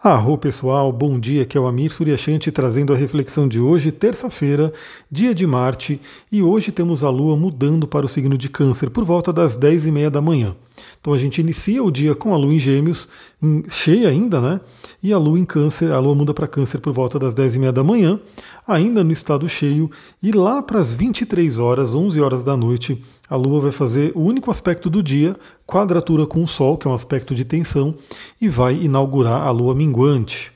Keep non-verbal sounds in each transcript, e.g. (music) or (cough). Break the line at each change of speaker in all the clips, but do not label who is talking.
Arro pessoal, bom dia, aqui é o Amir Suryashanti trazendo a reflexão de hoje, terça-feira, dia de Marte, e hoje temos a Lua mudando para o signo de Câncer por volta das 10 e meia da manhã. Então a gente inicia o dia com a Lua em Gêmeos, em, cheia ainda, né? E a Lua em Câncer, a Lua muda para Câncer por volta das 10 e meia da manhã, ainda no estado cheio, e lá para as 23 horas, 11 horas da noite, a Lua vai fazer o único aspecto do dia, quadratura com o Sol, que é um aspecto de tensão, e vai inaugurar a Lua minguante.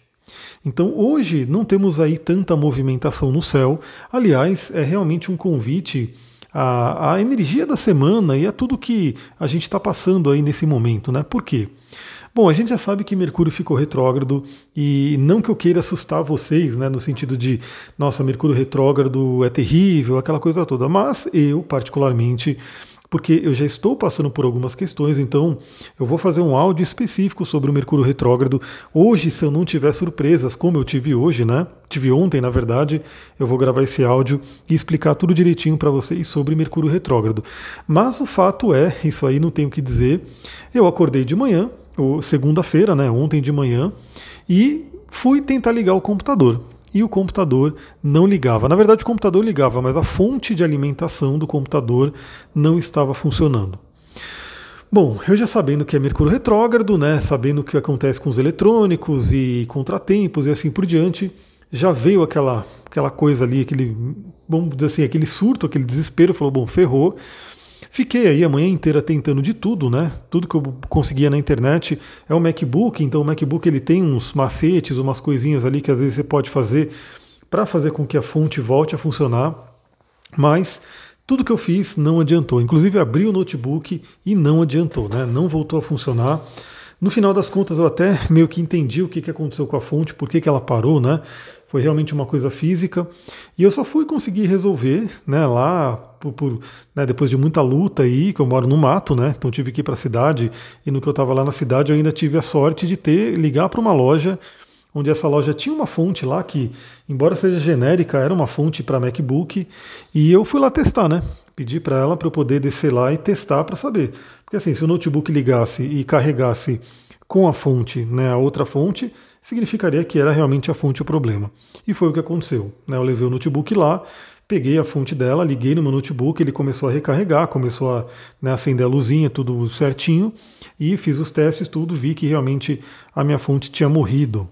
Então hoje não temos aí tanta movimentação no céu. Aliás, é realmente um convite à, à energia da semana e a tudo que a gente está passando aí nesse momento, né? Por quê? Bom, a gente já sabe que Mercúrio ficou retrógrado e não que eu queira assustar vocês, né, no sentido de, nossa, Mercúrio retrógrado é terrível, aquela coisa toda, mas eu, particularmente, porque eu já estou passando por algumas questões, então eu vou fazer um áudio específico sobre o Mercúrio retrógrado. Hoje, se eu não tiver surpresas, como eu tive hoje, né? Tive ontem, na verdade, eu vou gravar esse áudio e explicar tudo direitinho para vocês sobre Mercúrio retrógrado. Mas o fato é, isso aí não tenho o que dizer. Eu acordei de manhã, segunda-feira, né, ontem de manhã, e fui tentar ligar o computador e o computador não ligava. Na verdade, o computador ligava, mas a fonte de alimentação do computador não estava funcionando. Bom, eu já sabendo que é Mercúrio retrógrado, né, sabendo o que acontece com os eletrônicos e contratempos e assim por diante, já veio aquela, aquela coisa ali, aquele, vamos dizer assim, aquele surto, aquele desespero, falou, bom, ferrou, Fiquei aí a manhã inteira tentando de tudo, né? Tudo que eu conseguia na internet é o MacBook, então o MacBook ele tem uns macetes, umas coisinhas ali que às vezes você pode fazer para fazer com que a fonte volte a funcionar, mas tudo que eu fiz não adiantou. Inclusive abri o notebook e não adiantou, né? Não voltou a funcionar. No final das contas, eu até (laughs) meio que entendi o que aconteceu com a fonte, por que, que ela parou, né? Foi realmente uma coisa física. E eu só fui conseguir resolver, né, lá, por, por né, depois de muita luta aí, que eu moro no mato, né? Então tive que ir para a cidade. E no que eu estava lá na cidade, eu ainda tive a sorte de ter ligar para uma loja onde essa loja tinha uma fonte lá que, embora seja genérica, era uma fonte para MacBook, e eu fui lá testar, né? Pedi para ela para eu poder descer lá e testar para saber. Porque assim, se o notebook ligasse e carregasse com a fonte, né, a outra fonte, significaria que era realmente a fonte o problema. E foi o que aconteceu. Né? Eu levei o notebook lá, peguei a fonte dela, liguei no meu notebook, ele começou a recarregar, começou a né, acender a luzinha, tudo certinho, e fiz os testes, tudo, vi que realmente a minha fonte tinha morrido.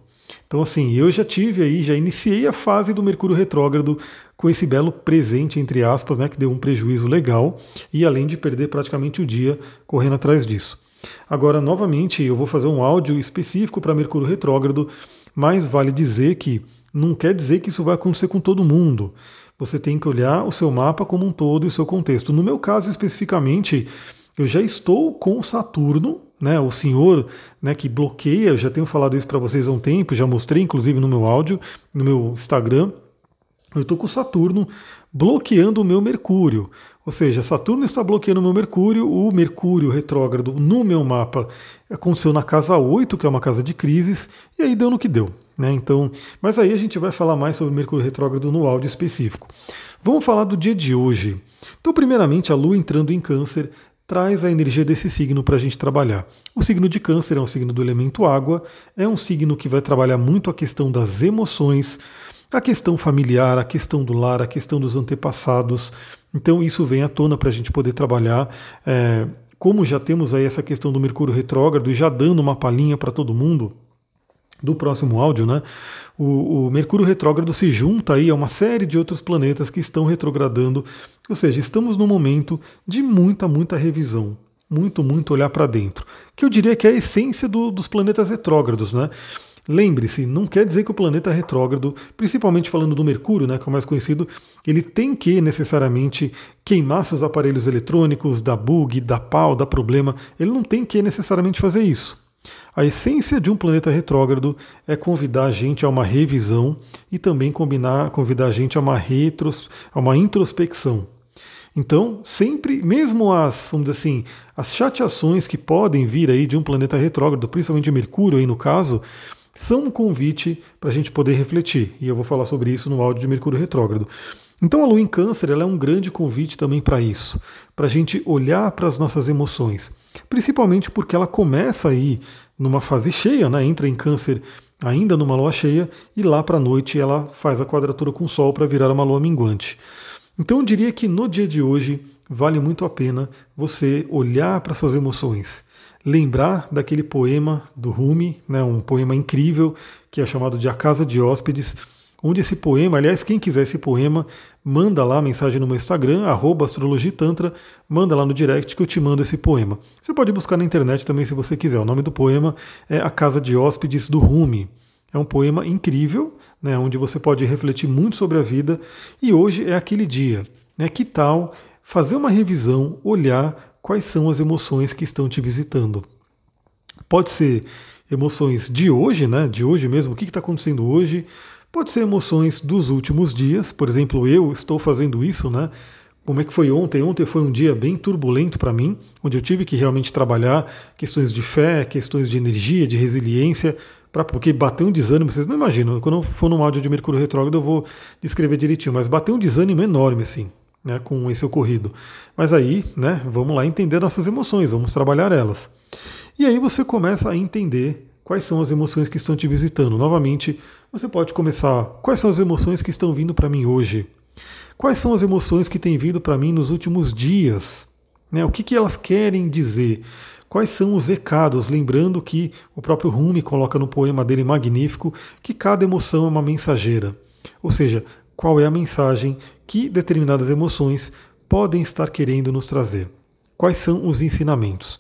Então, assim, eu já tive aí, já iniciei a fase do Mercúrio retrógrado com esse belo presente, entre aspas, né, que deu um prejuízo legal, e além de perder praticamente o dia correndo atrás disso. Agora, novamente, eu vou fazer um áudio específico para Mercúrio retrógrado, mas vale dizer que não quer dizer que isso vai acontecer com todo mundo. Você tem que olhar o seu mapa como um todo e o seu contexto. No meu caso especificamente, eu já estou com Saturno, né, o senhor né, que bloqueia, eu já tenho falado isso para vocês há um tempo, já mostrei inclusive no meu áudio, no meu Instagram. Eu estou com Saturno bloqueando o meu Mercúrio. Ou seja, Saturno está bloqueando o meu Mercúrio, o Mercúrio retrógrado no meu mapa aconteceu na casa 8, que é uma casa de crises, e aí deu no que deu. Né? Então, mas aí a gente vai falar mais sobre o Mercúrio retrógrado no áudio específico. Vamos falar do dia de hoje. Então, primeiramente, a Lua entrando em Câncer traz a energia desse signo para a gente trabalhar. O signo de Câncer é um signo do elemento água, é um signo que vai trabalhar muito a questão das emoções, a questão familiar, a questão do lar, a questão dos antepassados. Então isso vem à tona para a gente poder trabalhar. É, como já temos aí essa questão do Mercúrio retrógrado e já dando uma palhinha para todo mundo do próximo áudio, né? O, o, Mercúrio retrógrado se junta aí a uma série de outros planetas que estão retrogradando, ou seja, estamos num momento de muita, muita revisão, muito, muito olhar para dentro, que eu diria que é a essência do, dos planetas retrógrados, né? Lembre-se, não quer dizer que o planeta retrógrado, principalmente falando do Mercúrio, né, que é o mais conhecido, ele tem que necessariamente queimar seus aparelhos eletrônicos, dar bug, dar pau, dar problema. Ele não tem que necessariamente fazer isso. A essência de um planeta retrógrado é convidar a gente a uma revisão e também combinar, convidar a gente a uma, retros, a uma introspecção. Então, sempre, mesmo as, vamos dizer assim, as chateações que podem vir aí de um planeta retrógrado, principalmente Mercúrio aí no caso, são um convite para a gente poder refletir. E eu vou falar sobre isso no áudio de Mercúrio Retrógrado. Então a Lua em Câncer ela é um grande convite também para isso, para a gente olhar para as nossas emoções, principalmente porque ela começa aí numa fase cheia, né? entra em câncer ainda numa lua cheia, e lá para a noite ela faz a quadratura com o Sol para virar uma lua minguante. Então eu diria que no dia de hoje vale muito a pena você olhar para suas emoções, lembrar daquele poema do Rumi, né, um poema incrível que é chamado de A Casa de Hóspedes, onde esse poema, aliás, quem quiser esse poema, manda lá a mensagem no meu Instagram, astrologitantra, manda lá no direct que eu te mando esse poema. Você pode buscar na internet também se você quiser. O nome do poema é A Casa de Hóspedes do Rumi. É um poema incrível, né, onde você pode refletir muito sobre a vida. E hoje é aquele dia. Né, que tal fazer uma revisão, olhar quais são as emoções que estão te visitando? Pode ser emoções de hoje, né, de hoje mesmo, o que está acontecendo hoje Pode ser emoções dos últimos dias, por exemplo, eu estou fazendo isso, né? Como é que foi ontem? Ontem foi um dia bem turbulento para mim, onde eu tive que realmente trabalhar questões de fé, questões de energia, de resiliência, pra, porque bateu um desânimo, vocês não imaginam, quando eu for num áudio de Mercúrio Retrógrado eu vou descrever direitinho, mas bateu um desânimo enorme assim, né, com esse ocorrido. Mas aí, né, vamos lá entender nossas emoções, vamos trabalhar elas. E aí você começa a entender quais são as emoções que estão te visitando. Novamente, você pode começar. Quais são as emoções que estão vindo para mim hoje? Quais são as emoções que têm vindo para mim nos últimos dias? Né? O que, que elas querem dizer? Quais são os recados? Lembrando que o próprio Rumi coloca no poema dele magnífico que cada emoção é uma mensageira. Ou seja, qual é a mensagem que determinadas emoções podem estar querendo nos trazer? Quais são os ensinamentos?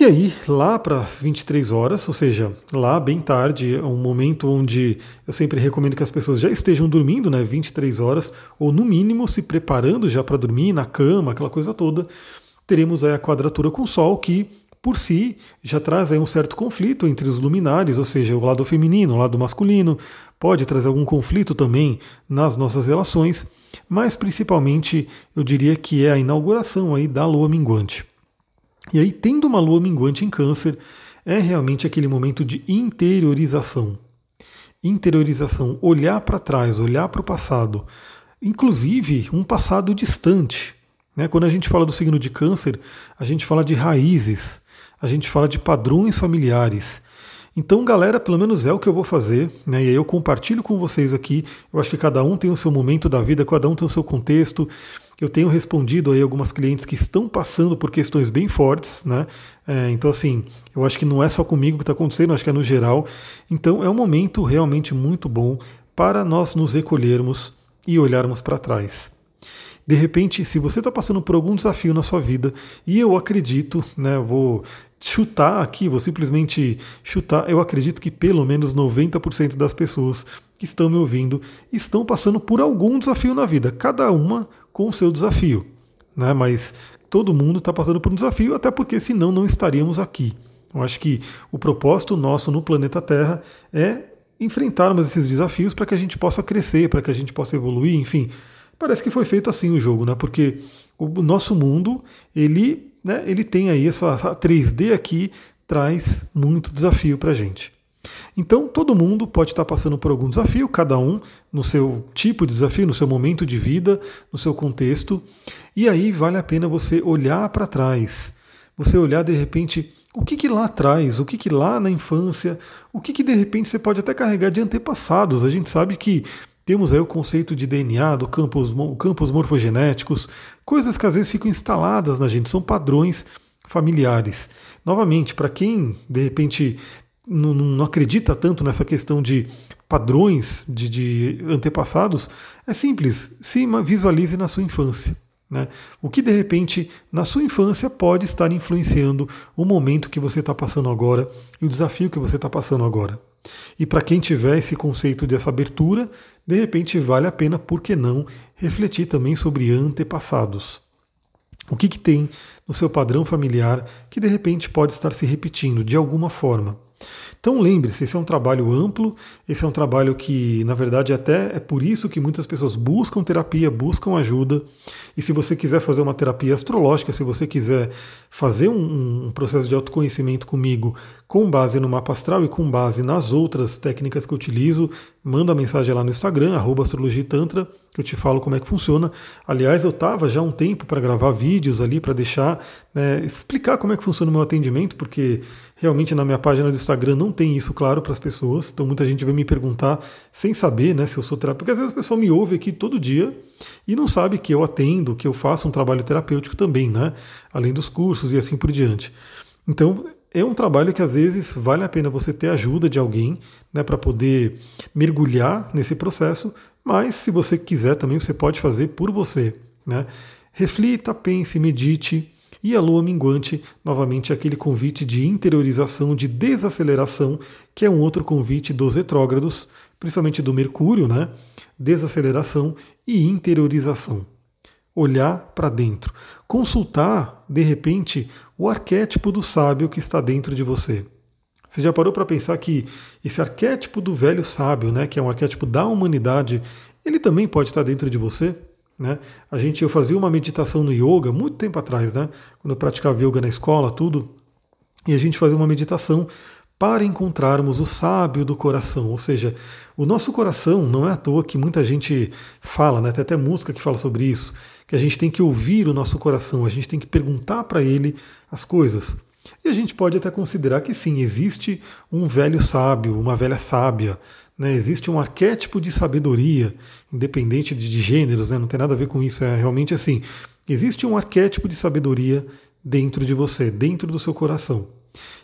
E aí, lá para as 23 horas, ou seja, lá bem tarde, é um momento onde eu sempre recomendo que as pessoas já estejam dormindo, né, 23 horas, ou no mínimo se preparando já para dormir, na cama, aquela coisa toda, teremos aí a quadratura com o Sol, que por si já traz aí um certo conflito entre os luminares, ou seja, o lado feminino, o lado masculino, pode trazer algum conflito também nas nossas relações, mas principalmente eu diria que é a inauguração aí da lua minguante. E aí, tendo uma lua minguante em Câncer, é realmente aquele momento de interiorização. Interiorização, olhar para trás, olhar para o passado, inclusive um passado distante. Né? Quando a gente fala do signo de Câncer, a gente fala de raízes, a gente fala de padrões familiares. Então, galera, pelo menos é o que eu vou fazer, né? E aí eu compartilho com vocês aqui. Eu acho que cada um tem o seu momento da vida, cada um tem o seu contexto. Eu tenho respondido aí algumas clientes que estão passando por questões bem fortes, né? É, então, assim, eu acho que não é só comigo que está acontecendo, acho que é no geral. Então, é um momento realmente muito bom para nós nos recolhermos e olharmos para trás. De repente, se você está passando por algum desafio na sua vida, e eu acredito, né, vou chutar aqui, vou simplesmente chutar, eu acredito que pelo menos 90% das pessoas que estão me ouvindo estão passando por algum desafio na vida, cada uma com o seu desafio. Né? Mas todo mundo está passando por um desafio, até porque senão não estaríamos aqui. Eu acho que o propósito nosso no planeta Terra é enfrentarmos esses desafios para que a gente possa crescer, para que a gente possa evoluir, enfim. Parece que foi feito assim o jogo, né? Porque o nosso mundo, ele né, ele tem aí essa 3D aqui, traz muito desafio para a gente. Então, todo mundo pode estar passando por algum desafio, cada um no seu tipo de desafio, no seu momento de vida, no seu contexto, e aí vale a pena você olhar para trás, você olhar de repente o que, que lá atrás, o que, que lá na infância, o que, que de repente você pode até carregar de antepassados. A gente sabe que temos aí o conceito de DNA, do campos, campos morfogenéticos, coisas que às vezes ficam instaladas na gente, são padrões familiares. Novamente, para quem de repente não, não, acredita tanto nessa questão de padrões de, de antepassados, é simples, se visualize na sua infância. Né? O que de repente na sua infância pode estar influenciando o momento que você está passando agora e o desafio que você está passando agora. E para quem tiver esse conceito dessa abertura, de repente vale a pena, por que não, refletir também sobre antepassados. O que, que tem no seu padrão familiar que de repente pode estar se repetindo de alguma forma? Então lembre-se, esse é um trabalho amplo, esse é um trabalho que, na verdade, até é por isso que muitas pessoas buscam terapia, buscam ajuda. E se você quiser fazer uma terapia astrológica, se você quiser fazer um, um processo de autoconhecimento comigo com base no mapa astral e com base nas outras técnicas que eu utilizo, manda mensagem lá no Instagram, astrologitantra, que eu te falo como é que funciona. Aliás, eu estava já há um tempo para gravar vídeos ali, para deixar, né, explicar como é que funciona o meu atendimento, porque realmente na minha página do Instagram não tem isso claro para as pessoas. Então muita gente vem me perguntar sem saber né, se eu sou terapeuta, porque às vezes a pessoa me ouve aqui todo dia e não sabe que eu atendo, que eu faço um trabalho terapêutico também, né? Além dos cursos e assim por diante. Então, é um trabalho que às vezes vale a pena você ter ajuda de alguém né, para poder mergulhar nesse processo, mas se você quiser também você pode fazer por você. Né? Reflita, pense, medite. E a lua minguante, novamente, aquele convite de interiorização, de desaceleração, que é um outro convite dos retrógrados, principalmente do Mercúrio, né? Desaceleração e interiorização olhar para dentro, consultar, de repente, o arquétipo do sábio que está dentro de você. Você já parou para pensar que esse arquétipo do velho sábio, né, que é um arquétipo da humanidade, ele também pode estar dentro de você? Né? A gente, eu fazia uma meditação no yoga muito tempo atrás, né? quando eu praticava yoga na escola, tudo, e a gente fazia uma meditação para encontrarmos o sábio do coração. Ou seja, o nosso coração não é à toa que muita gente fala, né? tem até música que fala sobre isso, que a gente tem que ouvir o nosso coração, a gente tem que perguntar para ele as coisas. E a gente pode até considerar que sim, existe um velho sábio, uma velha sábia, né? existe um arquétipo de sabedoria, independente de, gêneros, né? não tem nada a ver com isso, é realmente assim. Existe um arquétipo de sabedoria dentro de você, dentro do seu coração.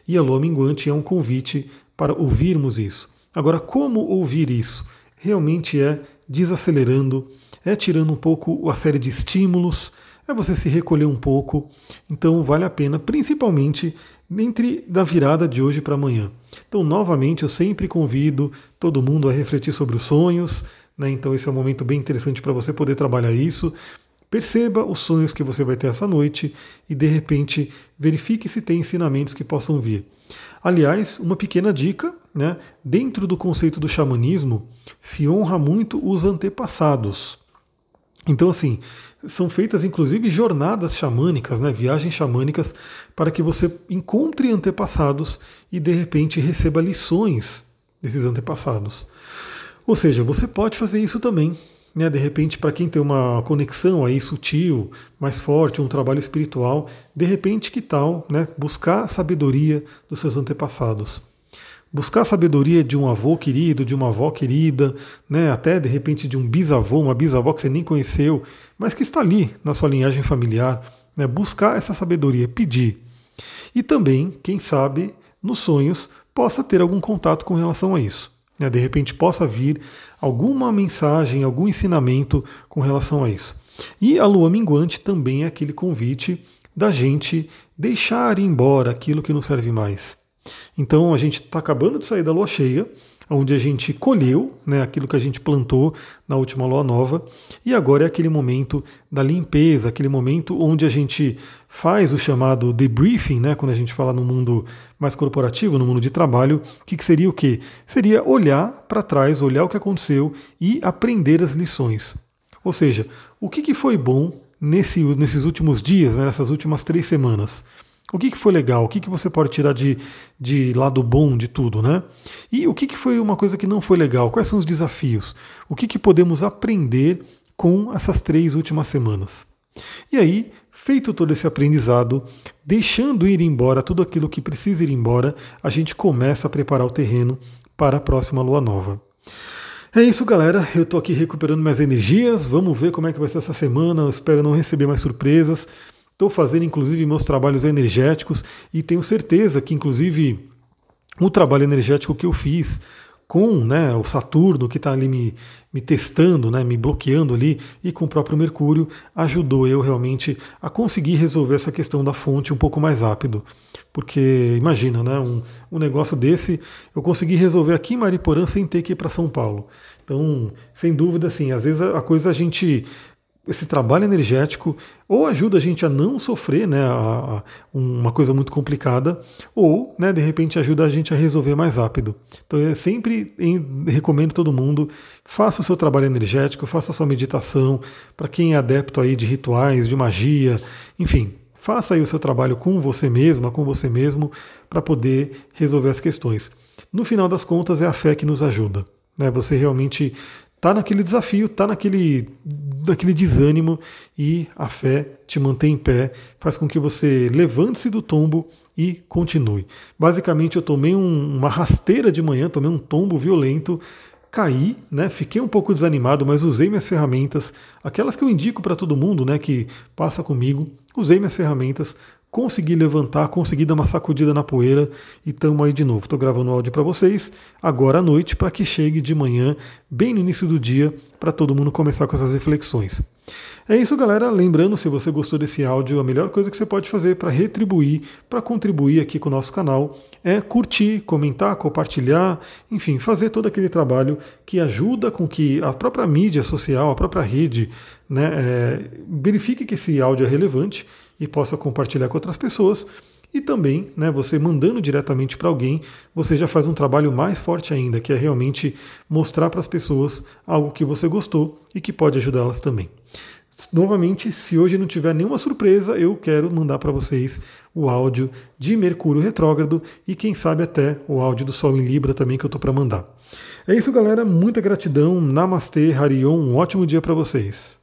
E a lua minguante é um convite para ouvirmos isso. Agora, como ouvir isso? Realmente é desacelerando, é tirando um pouco a série de estímulos, é você se recolher um pouco. Então, vale a pena, principalmente entre da virada de hoje para amanhã. Então, novamente, eu sempre convido todo mundo a refletir sobre os sonhos. Né? Então, esse é um momento bem interessante para você poder trabalhar isso. Perceba os sonhos que você vai ter essa noite e, de repente, verifique se tem ensinamentos que possam vir. Aliás, uma pequena dica, né? dentro do conceito do xamanismo, se honra muito os antepassados. Então, assim, são feitas inclusive jornadas xamânicas, né, viagens xamânicas, para que você encontre antepassados e de repente receba lições desses antepassados. Ou seja, você pode fazer isso também né, de repente, para quem tem uma conexão aí sutil, mais forte, um trabalho espiritual, de repente, que tal né, buscar a sabedoria dos seus antepassados? Buscar a sabedoria de um avô querido, de uma avó querida, né, até de repente de um bisavô, uma bisavó que você nem conheceu, mas que está ali na sua linhagem familiar. Né, buscar essa sabedoria, pedir. E também, quem sabe, nos sonhos, possa ter algum contato com relação a isso né, de repente possa vir alguma mensagem, algum ensinamento com relação a isso. E a lua minguante também é aquele convite da gente deixar embora aquilo que não serve mais. Então a gente está acabando de sair da lua cheia, onde a gente colheu né, aquilo que a gente plantou na última lua nova, e agora é aquele momento da limpeza, aquele momento onde a gente faz o chamado debriefing, né, quando a gente fala no mundo mais corporativo, no mundo de trabalho, que, que seria o quê? Seria olhar para trás, olhar o que aconteceu e aprender as lições. Ou seja, o que, que foi bom nesse, nesses últimos dias, né, nessas últimas três semanas? O que, que foi legal? O que, que você pode tirar de, de lado bom de tudo, né? E o que, que foi uma coisa que não foi legal? Quais são os desafios? O que, que podemos aprender com essas três últimas semanas? E aí, feito todo esse aprendizado, deixando ir embora tudo aquilo que precisa ir embora, a gente começa a preparar o terreno para a próxima lua nova. É isso, galera. Eu tô aqui recuperando minhas energias. Vamos ver como é que vai ser essa semana. Eu espero não receber mais surpresas. Estou fazendo inclusive meus trabalhos energéticos e tenho certeza que inclusive o trabalho energético que eu fiz com né, o Saturno que está ali me, me testando, né, me bloqueando ali, e com o próprio Mercúrio, ajudou eu realmente a conseguir resolver essa questão da fonte um pouco mais rápido. Porque imagina, né, um, um negócio desse eu consegui resolver aqui em Mariporã sem ter que ir para São Paulo. Então, sem dúvida, assim, às vezes a coisa a gente esse trabalho energético ou ajuda a gente a não sofrer né, a, a uma coisa muito complicada, ou né, de repente ajuda a gente a resolver mais rápido. Então eu sempre em, recomendo todo mundo, faça o seu trabalho energético, faça a sua meditação, para quem é adepto aí de rituais, de magia, enfim, faça aí o seu trabalho com você mesma, com você mesmo, para poder resolver as questões. No final das contas, é a fé que nos ajuda. né? Você realmente está naquele desafio, está naquele, naquele desânimo e a fé te mantém em pé, faz com que você levante-se do tombo e continue. Basicamente, eu tomei um, uma rasteira de manhã, tomei um tombo violento, caí, né? Fiquei um pouco desanimado, mas usei minhas ferramentas, aquelas que eu indico para todo mundo, né? Que passa comigo. Usei minhas ferramentas, consegui levantar, consegui dar uma sacudida na poeira e estamos aí de novo. Estou gravando o áudio para vocês agora à noite para que chegue de manhã, bem no início do dia, para todo mundo começar com essas reflexões. É isso, galera. Lembrando, se você gostou desse áudio, a melhor coisa que você pode fazer para retribuir, para contribuir aqui com o nosso canal, é curtir, comentar, compartilhar, enfim, fazer todo aquele trabalho que ajuda com que a própria mídia social, a própria rede, né, é, verifique que esse áudio é relevante e possa compartilhar com outras pessoas. E também, né, você mandando diretamente para alguém, você já faz um trabalho mais forte ainda, que é realmente mostrar para as pessoas algo que você gostou e que pode ajudá-las também. Novamente, se hoje não tiver nenhuma surpresa, eu quero mandar para vocês o áudio de Mercúrio retrógrado e quem sabe até o áudio do Sol em Libra também que eu estou para mandar. É isso, galera. Muita gratidão. Namastê, Harion. Um ótimo dia para vocês.